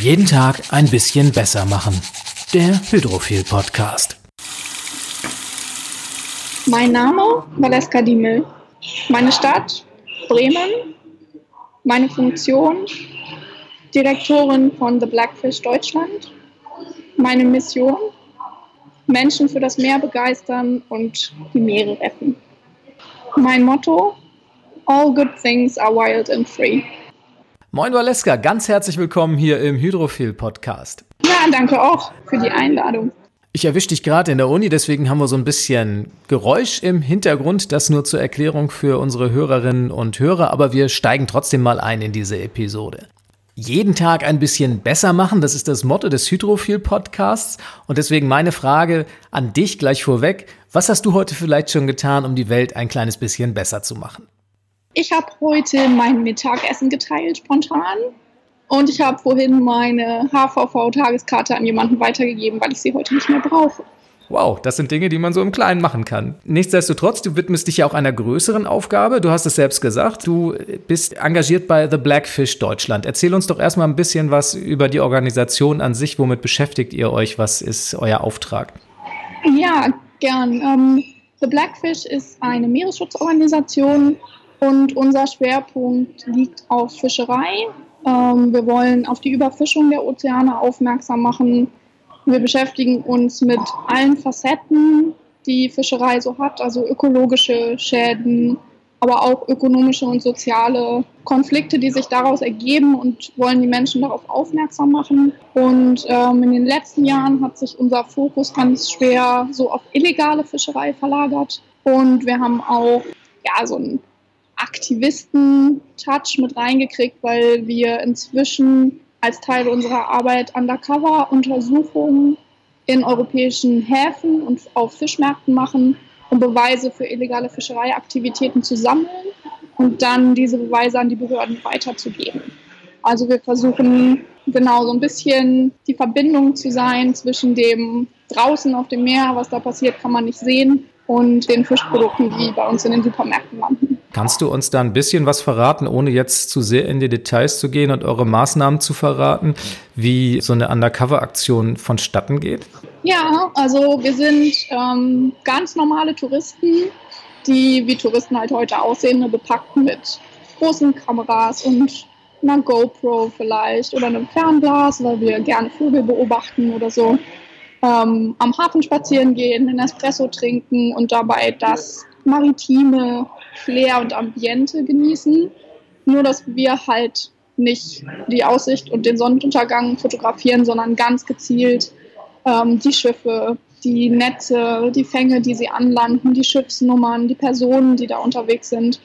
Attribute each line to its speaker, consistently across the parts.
Speaker 1: Jeden Tag ein bisschen besser machen. Der Hydrophil Podcast.
Speaker 2: Mein Name Valeska Diemel. Meine Stadt Bremen. Meine Funktion Direktorin von The Blackfish Deutschland. Meine Mission Menschen für das Meer begeistern und die Meere retten. Mein Motto All good things are wild and free.
Speaker 1: Moin Valeska, ganz herzlich willkommen hier im Hydrophil Podcast.
Speaker 2: Ja, danke auch für die Einladung.
Speaker 1: Ich erwische dich gerade in der Uni, deswegen haben wir so ein bisschen Geräusch im Hintergrund, das nur zur Erklärung für unsere Hörerinnen und Hörer, aber wir steigen trotzdem mal ein in diese Episode. Jeden Tag ein bisschen besser machen, das ist das Motto des Hydrophil Podcasts und deswegen meine Frage an dich gleich vorweg, was hast du heute vielleicht schon getan, um die Welt ein kleines bisschen besser zu machen?
Speaker 2: Ich habe heute mein Mittagessen geteilt, spontan. Und ich habe vorhin meine HVV-Tageskarte an jemanden weitergegeben, weil ich sie heute nicht mehr brauche.
Speaker 1: Wow, das sind Dinge, die man so im Kleinen machen kann. Nichtsdestotrotz, du widmest dich ja auch einer größeren Aufgabe. Du hast es selbst gesagt, du bist engagiert bei The Blackfish Deutschland. Erzähl uns doch erstmal ein bisschen was über die Organisation an sich. Womit beschäftigt ihr euch? Was ist euer Auftrag?
Speaker 2: Ja, gern. Ähm, The Blackfish ist eine Meeresschutzorganisation und unser Schwerpunkt liegt auf Fischerei. Ähm, wir wollen auf die Überfischung der Ozeane aufmerksam machen. Wir beschäftigen uns mit allen Facetten, die Fischerei so hat, also ökologische Schäden, aber auch ökonomische und soziale Konflikte, die sich daraus ergeben und wollen die Menschen darauf aufmerksam machen. Und ähm, in den letzten Jahren hat sich unser Fokus ganz schwer so auf illegale Fischerei verlagert. Und wir haben auch ja, so ein Aktivisten-Touch mit reingekriegt, weil wir inzwischen als Teil unserer Arbeit Undercover-Untersuchungen in europäischen Häfen und auf Fischmärkten machen, um Beweise für illegale Fischereiaktivitäten zu sammeln und dann diese Beweise an die Behörden weiterzugeben. Also wir versuchen genau so ein bisschen die Verbindung zu sein zwischen dem draußen auf dem Meer, was da passiert, kann man nicht sehen, und den Fischprodukten, die bei uns in den Supermärkten landen.
Speaker 1: Kannst du uns da ein bisschen was verraten, ohne jetzt zu sehr in die Details zu gehen und eure Maßnahmen zu verraten, wie so eine Undercover-Aktion vonstatten geht?
Speaker 2: Ja, also wir sind ähm, ganz normale Touristen, die wie Touristen halt heute aussehen, bepackt mit großen Kameras und einer GoPro vielleicht oder einem Fernglas, weil wir gerne Vögel beobachten oder so ähm, am Hafen spazieren gehen, einen Espresso trinken und dabei das maritime Flair und Ambiente genießen. Nur, dass wir halt nicht die Aussicht und den Sonnenuntergang fotografieren, sondern ganz gezielt ähm, die Schiffe, die Netze, die Fänge, die sie anlanden, die Schiffsnummern, die Personen, die da unterwegs sind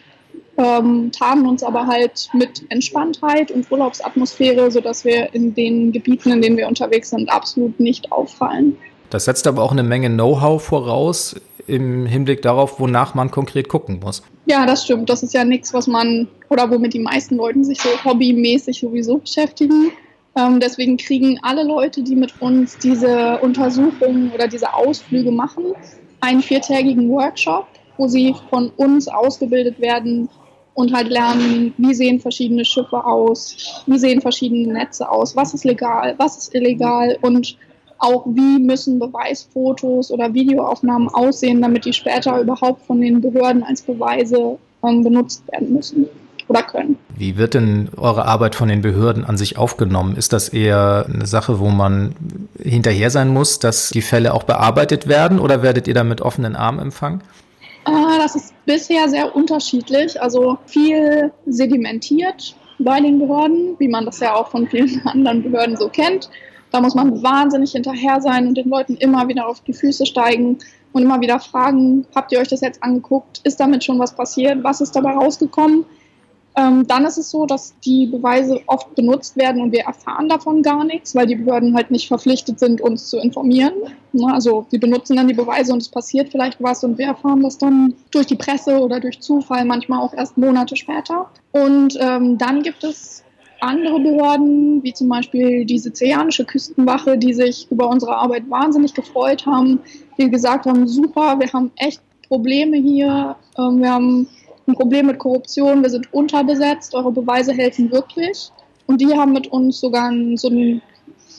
Speaker 2: ähm, tarnen uns aber halt mit Entspanntheit und Urlaubsatmosphäre, sodass wir in den Gebieten, in denen wir unterwegs sind, absolut nicht auffallen.
Speaker 1: Das setzt aber auch eine Menge Know-how voraus im Hinblick darauf, wonach man konkret gucken muss.
Speaker 2: Ja, das stimmt. Das ist ja nichts, was man oder womit die meisten Leute sich so hobbymäßig sowieso beschäftigen. Ähm, deswegen kriegen alle Leute, die mit uns diese Untersuchungen oder diese Ausflüge machen, einen viertägigen Workshop, wo sie von uns ausgebildet werden, und halt lernen, wie sehen verschiedene Schiffe aus, wie sehen verschiedene Netze aus, was ist legal, was ist illegal und auch wie müssen Beweisfotos oder Videoaufnahmen aussehen, damit die später überhaupt von den Behörden als Beweise ähm, benutzt werden müssen oder können.
Speaker 1: Wie wird denn eure Arbeit von den Behörden an sich aufgenommen? Ist das eher eine Sache, wo man hinterher sein muss, dass die Fälle auch bearbeitet werden oder werdet ihr da mit offenen Armen empfangen?
Speaker 2: Äh, das ist bisher sehr unterschiedlich. Also viel sedimentiert bei den Behörden, wie man das ja auch von vielen anderen Behörden so kennt. Da muss man wahnsinnig hinterher sein und den Leuten immer wieder auf die Füße steigen und immer wieder fragen, habt ihr euch das jetzt angeguckt? Ist damit schon was passiert? Was ist dabei rausgekommen? Ähm, dann ist es so, dass die Beweise oft benutzt werden und wir erfahren davon gar nichts, weil die Behörden halt nicht verpflichtet sind, uns zu informieren. Ne, also sie benutzen dann die Beweise und es passiert vielleicht was und wir erfahren das dann durch die Presse oder durch Zufall, manchmal auch erst Monate später. Und ähm, dann gibt es andere Behörden, wie zum Beispiel die sizilianische Küstenwache, die sich über unsere Arbeit wahnsinnig gefreut haben, die gesagt haben, super, wir haben echt Probleme hier, ähm, wir haben ein Problem mit Korruption, wir sind unterbesetzt, eure Beweise helfen wirklich. Und die haben mit uns sogar so ein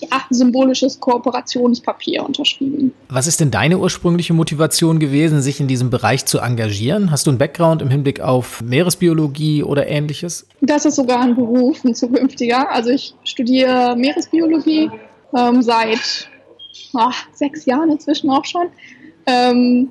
Speaker 2: ja, symbolisches Kooperationspapier unterschrieben.
Speaker 1: Was ist denn deine ursprüngliche Motivation gewesen, sich in diesem Bereich zu engagieren? Hast du einen Background im Hinblick auf Meeresbiologie oder ähnliches?
Speaker 2: Das ist sogar ein Beruf, ein zukünftiger. Also ich studiere Meeresbiologie ähm, seit ach, sechs Jahren inzwischen auch schon. Ähm,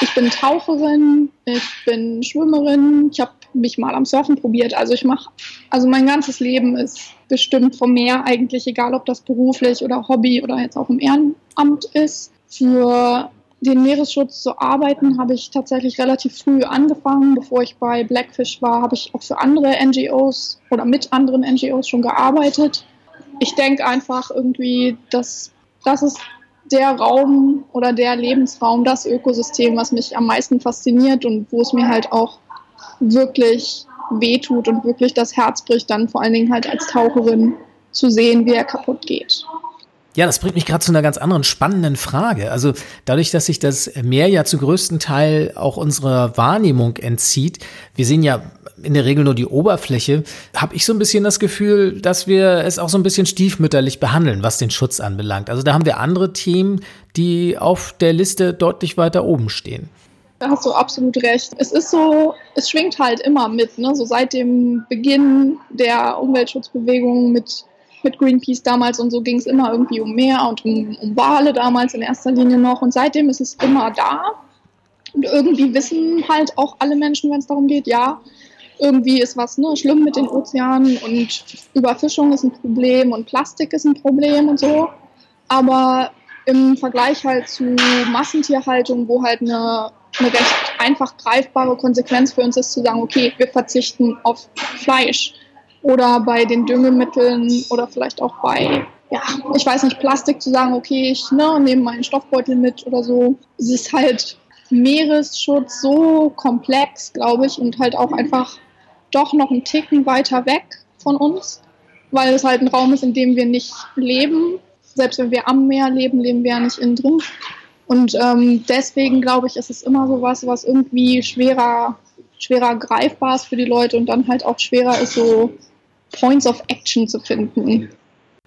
Speaker 2: ich bin Taucherin, ich bin Schwimmerin, ich habe mich mal am Surfen probiert. Also ich mache, also mein ganzes Leben ist bestimmt vom Meer eigentlich, egal ob das beruflich oder Hobby oder jetzt auch im Ehrenamt ist. Für den Meeresschutz zu arbeiten habe ich tatsächlich relativ früh angefangen. Bevor ich bei Blackfish war, habe ich auch für andere NGOs oder mit anderen NGOs schon gearbeitet. Ich denke einfach irgendwie, dass das ist der Raum oder der Lebensraum, das Ökosystem, was mich am meisten fasziniert und wo es mir halt auch wirklich wehtut und wirklich das Herz bricht, dann vor allen Dingen halt als Taucherin zu sehen, wie er kaputt geht.
Speaker 1: Ja, das bringt mich gerade zu einer ganz anderen spannenden Frage. Also dadurch, dass sich das Meer ja zu größten Teil auch unserer Wahrnehmung entzieht, wir sehen ja in der Regel nur die Oberfläche, habe ich so ein bisschen das Gefühl, dass wir es auch so ein bisschen stiefmütterlich behandeln, was den Schutz anbelangt. Also da haben wir andere Themen, die auf der Liste deutlich weiter oben stehen.
Speaker 2: Da hast du absolut recht. Es ist so, es schwingt halt immer mit, ne? So seit dem Beginn der Umweltschutzbewegung mit, mit Greenpeace damals und so ging es immer irgendwie um Meer und um, um Wale damals in erster Linie noch. Und seitdem ist es immer da. Und irgendwie wissen halt auch alle Menschen, wenn es darum geht, ja, irgendwie ist was ne, schlimm mit den Ozeanen und Überfischung ist ein Problem und Plastik ist ein Problem und so. Aber im Vergleich halt zu Massentierhaltung, wo halt eine eine recht einfach greifbare Konsequenz für uns ist zu sagen, okay, wir verzichten auf Fleisch oder bei den Düngemitteln oder vielleicht auch bei, ja, ich weiß nicht, Plastik zu sagen, okay, ich ne, nehme meinen Stoffbeutel mit oder so. Es ist halt Meeresschutz so komplex, glaube ich, und halt auch einfach doch noch einen Ticken weiter weg von uns, weil es halt ein Raum ist, in dem wir nicht leben. Selbst wenn wir am Meer leben, leben wir ja nicht innen drin. Und ähm, deswegen glaube ich, ist es immer so was, was irgendwie schwerer, schwerer greifbar ist für die Leute und dann halt auch schwerer ist, so Points of Action zu finden.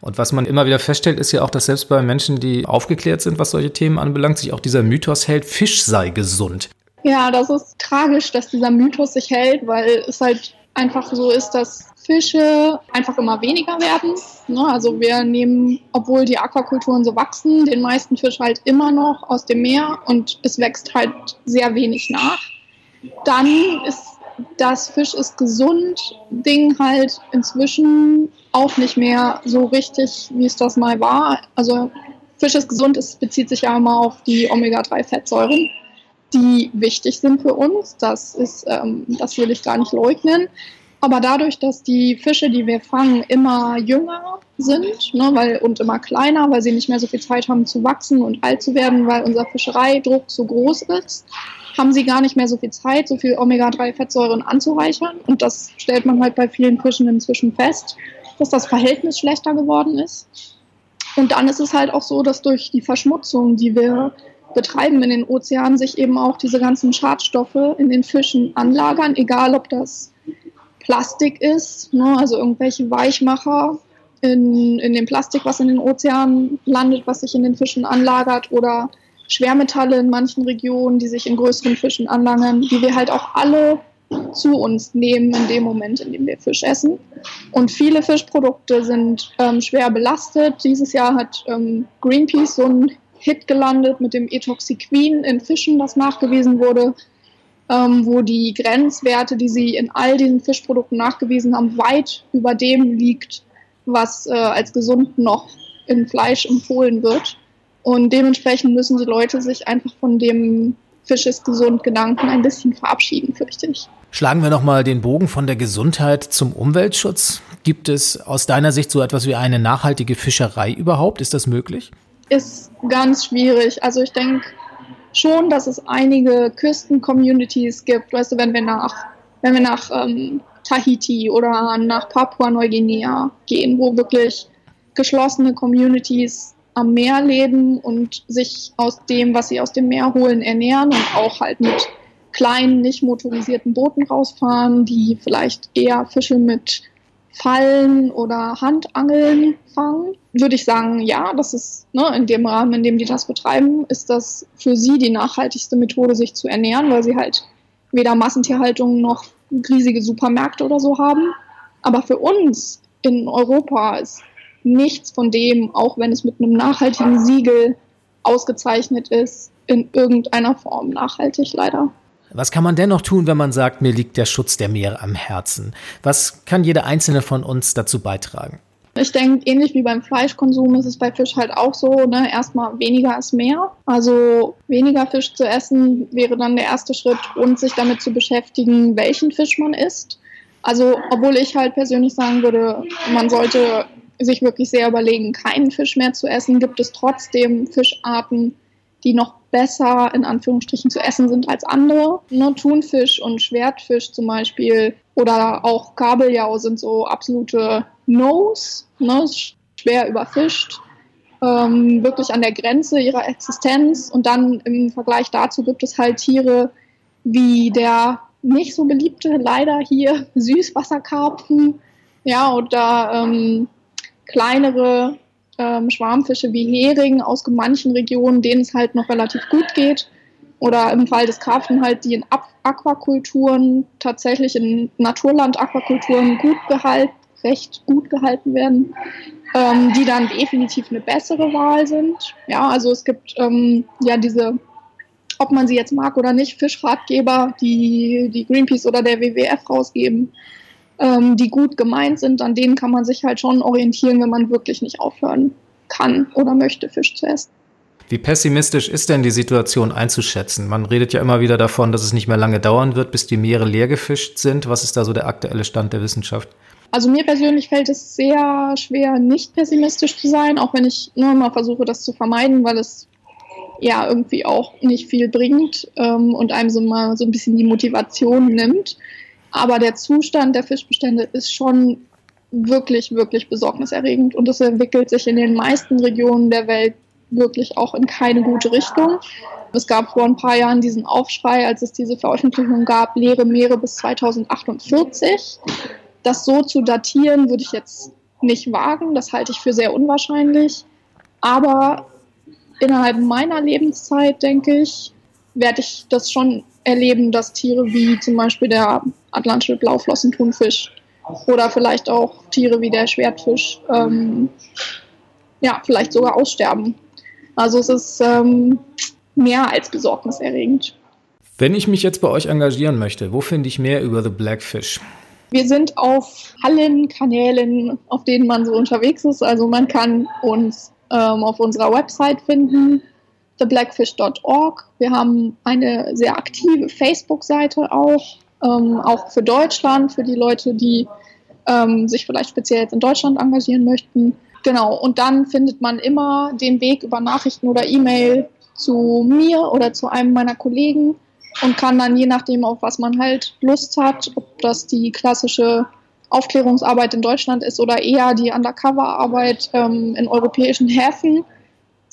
Speaker 1: Und was man immer wieder feststellt, ist ja auch, dass selbst bei Menschen, die aufgeklärt sind, was solche Themen anbelangt, sich auch dieser Mythos hält, Fisch sei gesund.
Speaker 2: Ja, das ist tragisch, dass dieser Mythos sich hält, weil es halt einfach so ist, dass Fische einfach immer weniger werden. Ne? Also wir nehmen, obwohl die Aquakulturen so wachsen, den meisten Fisch halt immer noch aus dem Meer und es wächst halt sehr wenig nach. Dann ist das Fisch ist gesund Ding halt inzwischen auch nicht mehr so richtig, wie es das mal war. Also Fisch ist gesund, es bezieht sich ja immer auf die Omega-3-Fettsäuren die wichtig sind für uns. Das ist, ähm, das will ich gar nicht leugnen. Aber dadurch, dass die Fische, die wir fangen, immer jünger sind ne, weil, und immer kleiner, weil sie nicht mehr so viel Zeit haben zu wachsen und alt zu werden, weil unser Fischereidruck so groß ist, haben sie gar nicht mehr so viel Zeit, so viel Omega-3-Fettsäuren anzureichern. Und das stellt man halt bei vielen Fischen inzwischen fest, dass das Verhältnis schlechter geworden ist. Und dann ist es halt auch so, dass durch die Verschmutzung, die wir betreiben in den Ozeanen, sich eben auch diese ganzen Schadstoffe in den Fischen anlagern, egal ob das Plastik ist, ne, also irgendwelche Weichmacher in, in dem Plastik, was in den Ozeanen landet, was sich in den Fischen anlagert oder Schwermetalle in manchen Regionen, die sich in größeren Fischen anlagern, die wir halt auch alle zu uns nehmen in dem Moment, in dem wir Fisch essen. Und viele Fischprodukte sind ähm, schwer belastet. Dieses Jahr hat ähm, Greenpeace so ein Hit gelandet mit dem Etoxiquin in Fischen, das nachgewiesen wurde, ähm, wo die Grenzwerte, die sie in all diesen Fischprodukten nachgewiesen haben, weit über dem liegt, was äh, als gesund noch in Fleisch empfohlen wird. Und dementsprechend müssen die Leute sich einfach von dem Fisch ist gesund Gedanken ein bisschen verabschieden, fürchte ich.
Speaker 1: Schlagen wir nochmal den Bogen von der Gesundheit zum Umweltschutz. Gibt es aus deiner Sicht so etwas wie eine nachhaltige Fischerei überhaupt? Ist das möglich?
Speaker 2: ist ganz schwierig. Also ich denke schon, dass es einige Küsten-Communities gibt. Weißt du, wenn wir nach, wenn wir nach ähm, Tahiti oder nach Papua-Neuguinea gehen, wo wirklich geschlossene Communities am Meer leben und sich aus dem, was sie aus dem Meer holen, ernähren und auch halt mit kleinen, nicht motorisierten Booten rausfahren, die vielleicht eher Fische mit Fallen oder Handangeln fangen, würde ich sagen, ja, das ist ne, in dem Rahmen, in dem die das betreiben, ist das für sie die nachhaltigste Methode, sich zu ernähren, weil sie halt weder Massentierhaltung noch riesige Supermärkte oder so haben. Aber für uns in Europa ist nichts von dem, auch wenn es mit einem nachhaltigen Siegel ausgezeichnet ist, in irgendeiner Form nachhaltig, leider.
Speaker 1: Was kann man dennoch tun, wenn man sagt, mir liegt der Schutz der Meere am Herzen? Was kann jeder einzelne von uns dazu beitragen?
Speaker 2: Ich denke, ähnlich wie beim Fleischkonsum ist es bei Fisch halt auch so, ne? erstmal weniger ist mehr. Also weniger Fisch zu essen wäre dann der erste Schritt und sich damit zu beschäftigen, welchen Fisch man isst. Also obwohl ich halt persönlich sagen würde, man sollte sich wirklich sehr überlegen, keinen Fisch mehr zu essen, gibt es trotzdem Fischarten, die noch besser in Anführungsstrichen zu essen sind als andere. Ne, Thunfisch und Schwertfisch zum Beispiel oder auch Kabeljau sind so absolute No's, ne, schwer überfischt, ähm, wirklich an der Grenze ihrer Existenz. Und dann im Vergleich dazu gibt es halt Tiere wie der nicht so beliebte, leider hier Süßwasserkarpfen, ja, oder ähm, kleinere ähm, Schwarmfische wie Hering aus manchen Regionen, denen es halt noch relativ gut geht. Oder im Fall des Karpfen halt, die in Aquakulturen, tatsächlich in Naturland-Aquakulturen gut gehalten, recht gut gehalten werden, ähm, die dann definitiv eine bessere Wahl sind. Ja, also es gibt ähm, ja diese, ob man sie jetzt mag oder nicht, Fischratgeber, die die Greenpeace oder der WWF rausgeben, ähm, die gut gemeint sind, an denen kann man sich halt schon orientieren, wenn man wirklich nicht aufhören kann oder möchte, Fisch zu essen.
Speaker 1: Wie pessimistisch ist denn die Situation einzuschätzen? Man redet ja immer wieder davon, dass es nicht mehr lange dauern wird, bis die Meere leer gefischt sind. Was ist da so der aktuelle Stand der Wissenschaft?
Speaker 2: Also mir persönlich fällt es sehr schwer, nicht pessimistisch zu sein, auch wenn ich nur mal versuche, das zu vermeiden, weil es ja irgendwie auch nicht viel bringt ähm, und einem so mal so ein bisschen die Motivation nimmt. Aber der Zustand der Fischbestände ist schon wirklich, wirklich besorgniserregend und es entwickelt sich in den meisten Regionen der Welt wirklich auch in keine gute Richtung. Es gab vor ein paar Jahren diesen Aufschrei, als es diese Veröffentlichung gab, leere Meere bis 2048. Das so zu datieren, würde ich jetzt nicht wagen. Das halte ich für sehr unwahrscheinlich. Aber innerhalb meiner Lebenszeit, denke ich, werde ich das schon erleben, dass Tiere wie zum Beispiel der atlantische Blauflossentunfisch oder vielleicht auch Tiere wie der Schwertfisch ähm, ja, vielleicht sogar aussterben. Also es ist ähm, mehr als besorgniserregend.
Speaker 1: Wenn ich mich jetzt bei euch engagieren möchte, wo finde ich mehr über The Blackfish?
Speaker 2: Wir sind auf allen Kanälen, auf denen man so unterwegs ist. Also man kann uns ähm, auf unserer Website finden, theblackfish.org. Wir haben eine sehr aktive Facebook-Seite auch, ähm, auch für Deutschland, für die Leute, die ähm, sich vielleicht speziell jetzt in Deutschland engagieren möchten. Genau, und dann findet man immer den Weg über Nachrichten oder E-Mail zu mir oder zu einem meiner Kollegen und kann dann je nachdem, auf was man halt Lust hat, ob das die klassische Aufklärungsarbeit in Deutschland ist oder eher die Undercover-Arbeit ähm, in europäischen Häfen,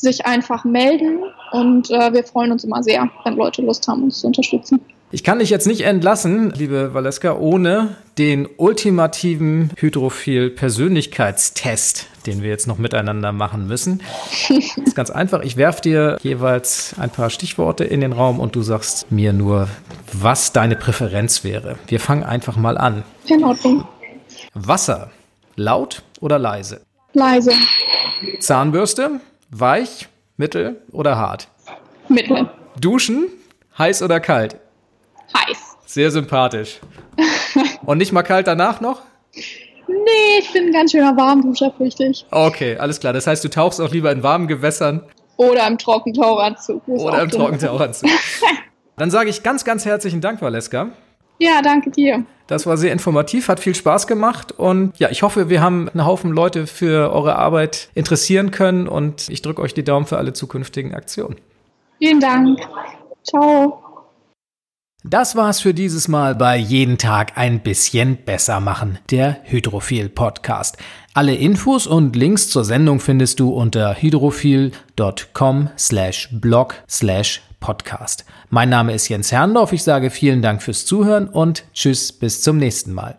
Speaker 2: sich einfach melden und äh, wir freuen uns immer sehr, wenn Leute Lust haben, uns zu unterstützen.
Speaker 1: Ich kann dich jetzt nicht entlassen, liebe Valeska, ohne den ultimativen Hydrophil-Persönlichkeitstest, den wir jetzt noch miteinander machen müssen. Das ist ganz einfach. Ich werfe dir jeweils ein paar Stichworte in den Raum und du sagst mir nur, was deine Präferenz wäre. Wir fangen einfach mal an.
Speaker 2: In Ordnung.
Speaker 1: Wasser, laut oder leise?
Speaker 2: Leise.
Speaker 1: Zahnbürste, weich, mittel oder hart?
Speaker 2: Mittel.
Speaker 1: Duschen, heiß oder kalt?
Speaker 2: Heiß.
Speaker 1: Sehr sympathisch. Und nicht mal kalt danach noch?
Speaker 2: Nee, ich bin ein ganz schöner Warmduscher, fürchte ich.
Speaker 1: Okay, alles klar. Das heißt, du tauchst auch lieber in warmen Gewässern.
Speaker 2: Oder im Trockentauchanzug.
Speaker 1: Oder im Trockentauchanzug. Dann sage ich ganz, ganz herzlichen Dank, Valeska.
Speaker 2: Ja, danke dir.
Speaker 1: Das war sehr informativ, hat viel Spaß gemacht und ja, ich hoffe, wir haben einen Haufen Leute für eure Arbeit interessieren können und ich drücke euch die Daumen für alle zukünftigen Aktionen.
Speaker 2: Vielen Dank. Ciao.
Speaker 1: Das war's für dieses Mal bei Jeden Tag ein bisschen besser machen, der Hydrophil Podcast. Alle Infos und Links zur Sendung findest du unter hydrophil.com slash blog slash podcast. Mein Name ist Jens Herrndorf. Ich sage vielen Dank fürs Zuhören und tschüss bis zum nächsten Mal.